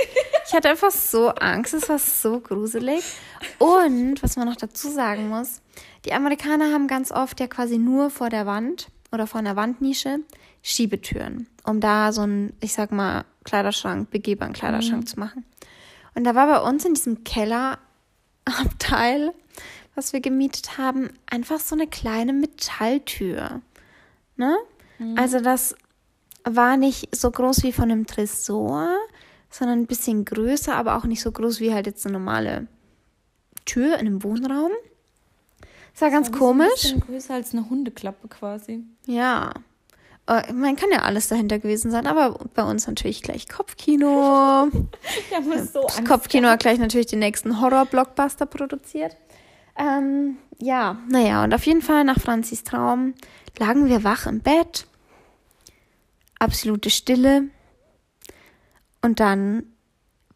Ich hatte einfach so Angst, es war so gruselig. Und was man noch dazu sagen muss, die Amerikaner haben ganz oft ja quasi nur vor der Wand oder vor einer Wandnische Schiebetüren, um da so einen, ich sag mal, Kleiderschrank, begehbaren Kleiderschrank zu machen. Und da war bei uns in diesem Kellerabteil, was wir gemietet haben, einfach so eine kleine Metalltür. Ne? Also das war nicht so groß wie von einem Tresor, sondern ein bisschen größer, aber auch nicht so groß wie halt jetzt eine normale Tür in einem Wohnraum. Das war ganz Ein komisch. bisschen größer als eine Hundeklappe quasi. Ja. Äh, Man kann ja alles dahinter gewesen sein, aber bei uns natürlich gleich Kopfkino. Ja, so Das Kopfkino hat gleich natürlich den nächsten Horror-Blockbuster produziert. Ähm, ja, naja, und auf jeden Fall nach Franzis Traum lagen wir wach im Bett. Absolute Stille. Und dann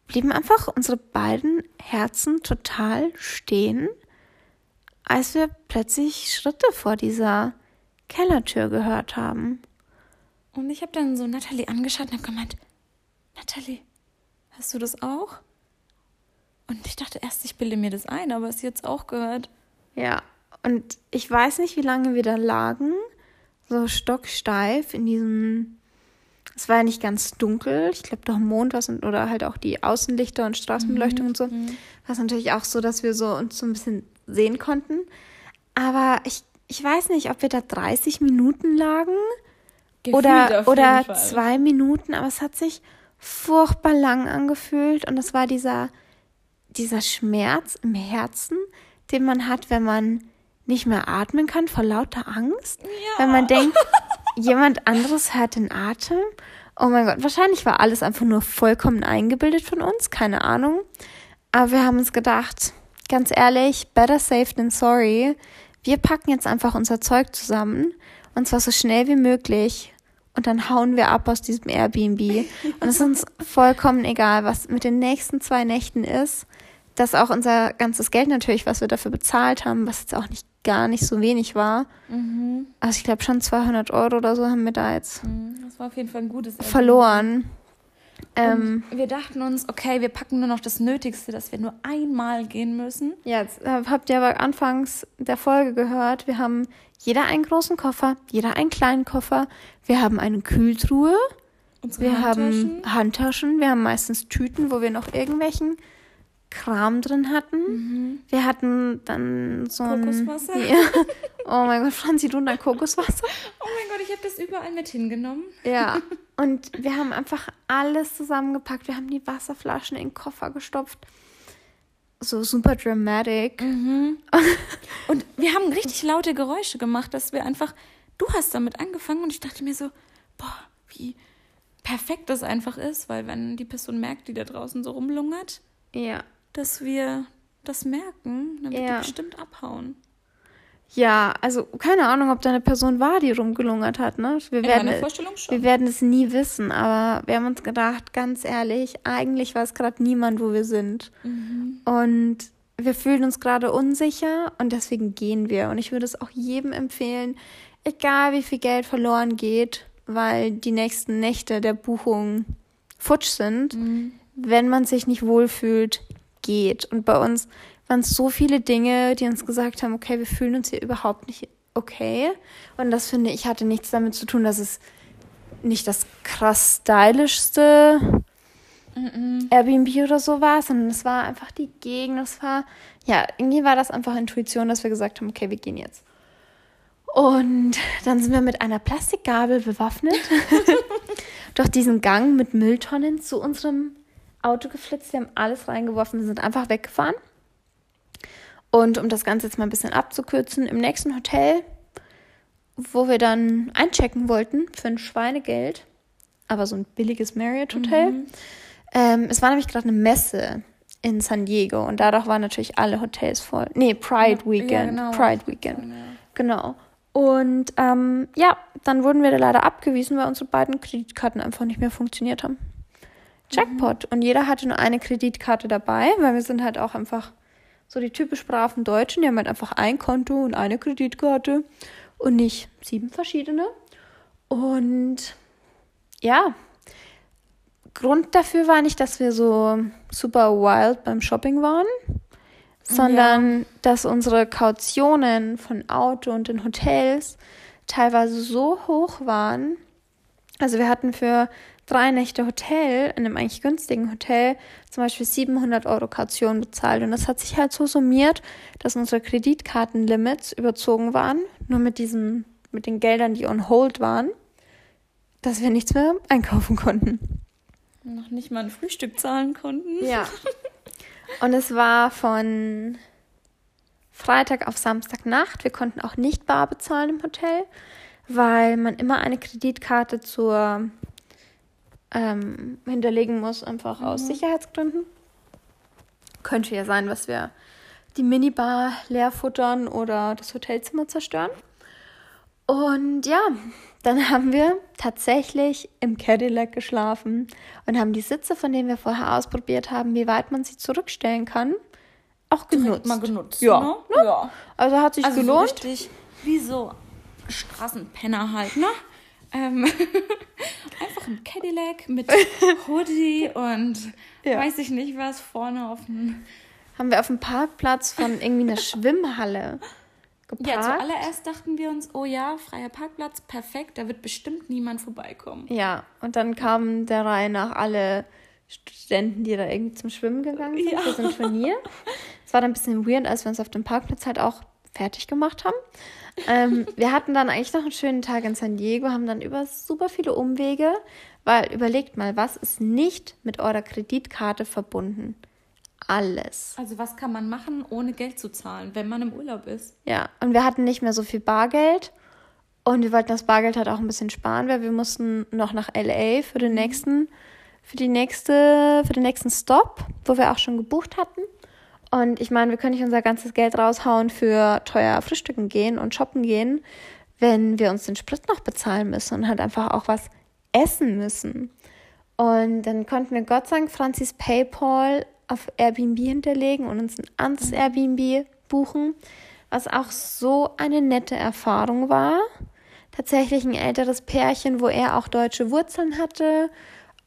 blieben einfach unsere beiden Herzen total stehen, als wir plötzlich Schritte vor dieser Kellertür gehört haben. Und ich habe dann so Natalie angeschaut und habe gemeint, Natalie, Hast du das auch? Und ich dachte erst, ich bilde mir das ein, aber es jetzt auch gehört. Ja, und ich weiß nicht, wie lange wir da lagen. So stocksteif in diesem. Es war ja nicht ganz dunkel. Ich glaube, doch Mond was und, oder halt auch die Außenlichter und Straßenbeleuchtung mhm. und so. Mhm. War es natürlich auch so, dass wir so uns so ein bisschen sehen konnten. Aber ich, ich weiß nicht, ob wir da 30 Minuten lagen Gefühlt oder, oder zwei Minuten, aber es hat sich furchtbar lang angefühlt und es war dieser, dieser Schmerz im Herzen, den man hat, wenn man nicht mehr atmen kann vor lauter Angst. Ja. Wenn man denkt, jemand anderes hört den Atem. Oh mein Gott, wahrscheinlich war alles einfach nur vollkommen eingebildet von uns, keine Ahnung. Aber wir haben uns gedacht, ganz ehrlich, better safe than sorry. Wir packen jetzt einfach unser Zeug zusammen und zwar so schnell wie möglich und dann hauen wir ab aus diesem Airbnb. Und es ist uns vollkommen egal, was mit den nächsten zwei Nächten ist. Dass auch unser ganzes Geld natürlich, was wir dafür bezahlt haben, was jetzt auch nicht gar nicht so wenig war. Mhm. Also ich glaube schon 200 Euro oder so haben wir da jetzt. Mhm. Das war auf jeden Fall ein gutes Airbnb. Verloren. Ähm, wir dachten uns, okay, wir packen nur noch das Nötigste, dass wir nur einmal gehen müssen. Ja, jetzt äh, habt ihr aber anfangs der Folge gehört, wir haben jeder einen großen Koffer, jeder einen kleinen Koffer. Wir haben eine Kühltruhe. Unsere wir Handtaschen. haben Handtaschen. Wir haben meistens Tüten, wo wir noch irgendwelchen Kram drin hatten. Mhm. Wir hatten dann so ein Kokoswasser. Ja. Oh mein Gott, Franzi, du und dein Kokoswasser. Oh mein Gott, ich habe das überall mit hingenommen. Ja. Und wir haben einfach alles zusammengepackt. Wir haben die Wasserflaschen in den Koffer gestopft. So super dramatic. Mhm. Und wir haben richtig laute Geräusche gemacht, dass wir einfach. Du hast damit angefangen und ich dachte mir so, boah, wie perfekt das einfach ist, weil wenn die Person merkt, die da draußen so rumlungert, ja. Dass wir das merken, dann wird ja. die bestimmt abhauen. Ja, also keine Ahnung, ob da eine Person war, die rumgelungert hat. Ne? Wir In werden, Vorstellung schon. Wir werden es nie wissen, aber wir haben uns gedacht, ganz ehrlich, eigentlich es gerade niemand, wo wir sind. Mhm. Und wir fühlen uns gerade unsicher und deswegen gehen wir. Und ich würde es auch jedem empfehlen, egal wie viel Geld verloren geht, weil die nächsten Nächte der Buchung futsch sind, mhm. wenn man sich nicht wohlfühlt, geht. Und bei uns waren es so viele Dinge, die uns gesagt haben, okay, wir fühlen uns hier überhaupt nicht okay. Und das finde ich hatte nichts damit zu tun, dass es nicht das krass stylischste mm -mm. Airbnb oder so war, sondern es war einfach die Gegend. Es war, ja, irgendwie war das einfach Intuition, dass wir gesagt haben, okay, wir gehen jetzt. Und dann sind wir mit einer Plastikgabel bewaffnet durch diesen Gang mit Mülltonnen zu unserem Auto geflitzt. Wir haben alles reingeworfen, wir sind einfach weggefahren. Und um das Ganze jetzt mal ein bisschen abzukürzen, im nächsten Hotel, wo wir dann einchecken wollten für ein Schweinegeld, aber so ein billiges Marriott-Hotel. Mhm. Ähm, es war nämlich gerade eine Messe in San Diego und dadurch waren natürlich alle Hotels voll. Nee, Pride Weekend. Ja, genau. Pride Weekend. Ja. Genau. Und ähm, ja, dann wurden wir da leider abgewiesen, weil unsere beiden Kreditkarten einfach nicht mehr funktioniert haben. Jackpot. Mhm. Und jeder hatte nur eine Kreditkarte dabei, weil wir sind halt auch einfach so die typisch braven Deutschen, die haben halt einfach ein Konto und eine Kreditkarte und nicht sieben verschiedene. Und ja, Grund dafür war nicht, dass wir so super wild beim Shopping waren, sondern ja. dass unsere Kautionen von Auto und den Hotels teilweise so hoch waren. Also wir hatten für drei Nächte Hotel, in einem eigentlich günstigen Hotel, zum Beispiel 700 Euro Kaution bezahlt. Und das hat sich halt so summiert, dass unsere Kreditkartenlimits überzogen waren, nur mit diesen, mit den Geldern, die on hold waren, dass wir nichts mehr einkaufen konnten. Noch nicht mal ein Frühstück zahlen konnten. Ja. Und es war von Freitag auf Samstagnacht. Wir konnten auch nicht bar bezahlen im Hotel, weil man immer eine Kreditkarte zur ähm, hinterlegen muss, einfach mhm. aus Sicherheitsgründen. Könnte ja sein, dass wir die Minibar leer futtern oder das Hotelzimmer zerstören. Und ja, dann haben wir tatsächlich im Cadillac geschlafen und haben die Sitze, von denen wir vorher ausprobiert haben, wie weit man sie zurückstellen kann, auch genutzt. mal genutzt. Ja. Ne? ne? ja. Also hat sich also gelohnt. So richtig wie so Straßenpenner halt, ne? Ähm, einfach ein Cadillac mit Hoodie und Ja. weiß ich nicht, was vorne auf dem. Haben wir auf dem Parkplatz von irgendwie einer Schwimmhalle geparkt. Ja, zuallererst dachten wir uns, oh ja, freier Parkplatz, perfekt, da wird bestimmt niemand vorbeikommen. Ja, und dann kamen der Reihe nach alle Studenten, die da irgendwie zum Schwimmen gegangen sind Ja. für so ein Turnier. Es war dann ein bisschen weird, als wir uns auf dem Parkplatz halt auch fertig gemacht haben. Ähm, wir hatten dann eigentlich noch einen schönen Tag in San Diego, haben dann über super viele Umwege, weil überlegt mal, was ist nicht mit eurer Kreditkarte verbunden? Alles. Also was kann man machen, ohne Geld zu zahlen, wenn man im Urlaub ist? Ja, und wir hatten nicht mehr so viel Bargeld. Und wir wollten das Bargeld halt auch ein bisschen sparen, weil wir mussten noch nach LA für den nächsten, für die nächste, für den nächsten Stop, wo wir auch schon gebucht hatten. Und ich meine, wir können nicht unser ganzes Geld raushauen für teuer Frühstücken gehen und shoppen gehen, wenn wir uns den Sprit noch bezahlen müssen und halt einfach auch was essen müssen. Und dann konnten wir Gott sei Dank Franzis PayPal auf Airbnb hinterlegen und uns ein anderes Airbnb buchen, was auch so eine nette Erfahrung war. Tatsächlich ein älteres Pärchen, wo er auch deutsche Wurzeln hatte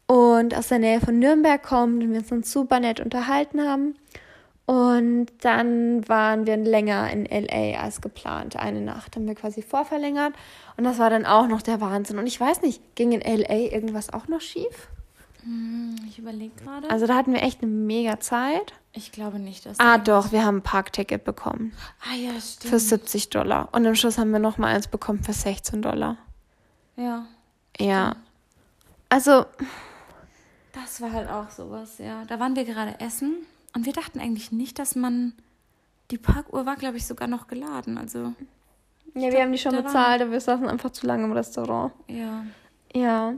und aus der Nähe von Nürnberg kommt und wir uns dann super nett unterhalten haben. Und dann waren wir länger in LA als geplant. Eine Nacht haben wir quasi vorverlängert. Und das war dann auch noch der Wahnsinn. Und ich weiß nicht, ging in LA irgendwas auch noch schief? Ich überlege gerade. Also da hatten wir echt eine mega Zeit. ich glaube nicht, dass. Ah, doch, wir haben ein Parkticket bekommen. Ah ja, stimmt. Für 70 Dollar. Und am Schluss haben wir noch mal eins bekommen für 16 Dollar. ja, Ja. Also, das war halt auch sowas, ja. Da waren wir gerade essen und wir dachten eigentlich nicht, dass man. Die Parkuhr war, glaube ich, sogar noch geladen. Also, ja, wir haben die schon bezahlt, aber wir saßen einfach zu lange im Restaurant. ja. Ja.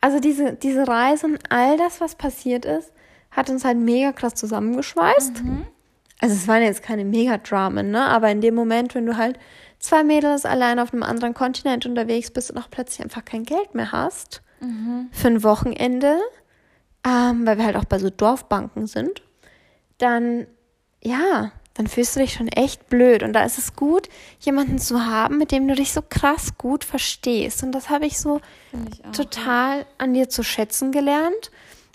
Also diese, diese Reise und all das, was passiert ist, hat uns halt mega krass zusammengeschweißt. Also es waren jetzt keine Megadramen, ne? Aber in dem Moment, wenn du halt zwei Mädels allein auf einem anderen Kontinent unterwegs bist und auch plötzlich einfach kein Geld mehr hast für ein Wochenende, ähm, weil wir halt auch bei so Dorfbanken sind, dann ja, dann fühlst du dich schon echt blöd. Und da ist es gut, jemanden zu haben, mit dem du dich so krass gut verstehst. Und das habe ich so ich auch. total an dir zu schätzen gelernt.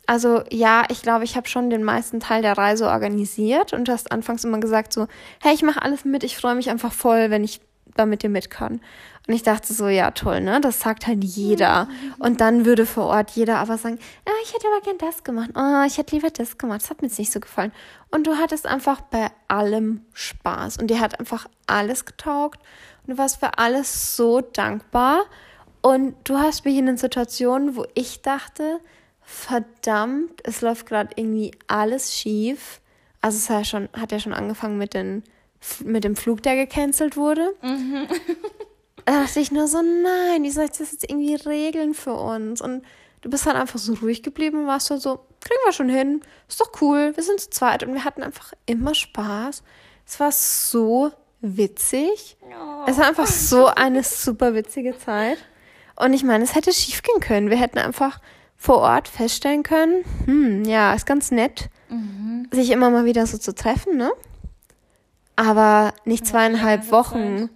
Also ja, ich glaube, ich habe schon den meisten Teil der Reise organisiert und du hast anfangs immer gesagt so, hey, ich mache alles mit, ich freue mich einfach voll, wenn ich da mit dir mit kann. Und ich dachte so, ja toll, ne? Das sagt halt jeder. Und dann würde vor Ort jeder aber sagen, ah, ich hätte aber gern das gemacht. Oh, ich hätte lieber das gemacht. Das hat mir jetzt nicht so gefallen. Und du hattest einfach bei allem Spaß. Und dir hat einfach alles getaugt. Und du warst für alles so dankbar. Und du hast mich in den Situationen, wo ich dachte, verdammt, es läuft gerade irgendwie alles schief. Also es hat ja schon, hat ja schon angefangen mit, den, mit dem Flug, der gecancelt wurde. Da dachte ich nur so, nein, wie soll ich das jetzt irgendwie regeln für uns? Und du bist dann einfach so ruhig geblieben und warst so, so, kriegen wir schon hin, ist doch cool, wir sind zu zweit und wir hatten einfach immer Spaß. Es war so witzig. Es war einfach so eine super witzige Zeit. Und ich meine, es hätte schief gehen können. Wir hätten einfach vor Ort feststellen können, hm, ja, ist ganz nett, sich immer mal wieder so zu treffen, ne? Aber nicht zweieinhalb längere Wochen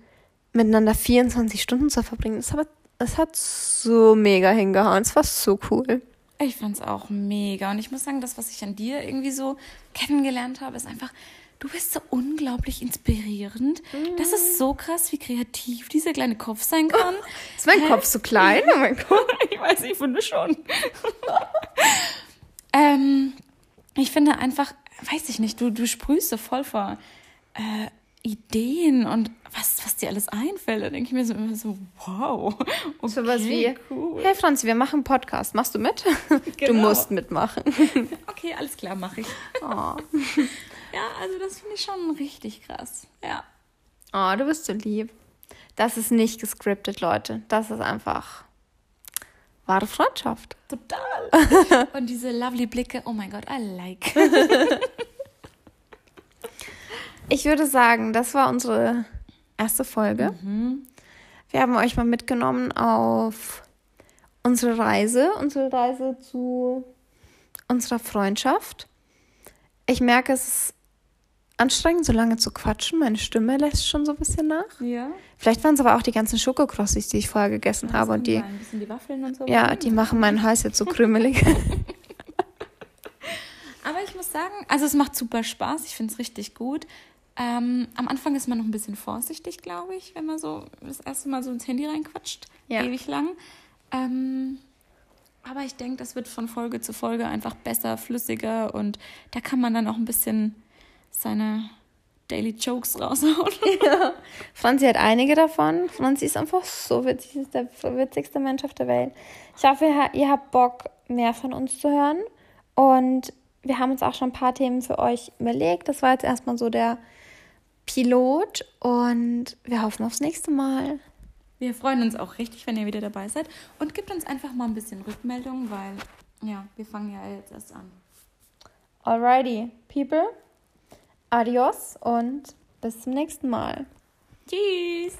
miteinander 24 Stunden zu verbringen. Es hat, es hat so mega hingehauen. Es war so cool. Ich fand's auch mega. Und ich muss sagen, das, was ich an dir irgendwie so kennengelernt habe, ist einfach, du bist so unglaublich inspirierend. Das ist so krass, wie kreativ dieser kleine Kopf sein kann. Ist mein Kopf so klein? Oh mein Gott. ich weiß, ich finde schon. ähm, ich finde einfach, weiß ich nicht, du, du sprühst so voll vor äh, Ideen und was, was dir alles einfällt. Da denke ich mir so immer so, wow. Okay, Sowas wie, cool. hey Franzi, wir machen einen Podcast. Machst du mit? Du Genau. musst mitmachen. Okay, alles klar, mache ich. Oh. Ja, also das finde ich schon richtig krass. Ja. oh, du bist so lieb. Das ist nicht gescriptet, Leute. Das ist einfach wahre Freundschaft. Total. Und diese lovely Blicke, oh mein Gott, I like. Ich würde sagen, das war unsere erste Folge. Wir haben euch mal mitgenommen auf unsere Reise, unsere Reise zu unserer Freundschaft. Ich merke, es ist anstrengend, so lange zu quatschen. Meine Stimme lässt schon so ein bisschen nach. Ja. Vielleicht waren es aber auch die ganzen Schokokrossis, die ich vorher gegessen habe und die, Ein bisschen die Waffeln und so. ja, die machen meinen Hals jetzt so krümelig. sagen, also es macht super Spaß. Ich finde es richtig gut. Ähm, am Anfang ist man noch ein bisschen vorsichtig, glaube ich, wenn man so das erste Mal so ins Handy reinquatscht. Ja. Ewig lang. Ähm, aber ich denke, das wird von Folge zu Folge einfach besser, flüssiger und da kann man dann auch ein bisschen seine Daily Jokes raushauen. Ja. Franzi hat einige davon. Franzi ist einfach so witzig, sie ist der witzigste Mensch auf der Welt. Ich hoffe, ihr ha- ihr habt Bock, mehr von uns zu hören. Und wir haben uns auch schon ein paar Themen für euch überlegt. Das war jetzt erstmal so der Pilot und wir hoffen aufs nächste Mal. Wir freuen uns auch richtig, wenn ihr wieder dabei seid und gebt uns einfach mal ein bisschen Rückmeldung, weil ja, wir fangen ja jetzt erst an. Alrighty, people. Adios und bis zum nächsten Mal. Tschüss!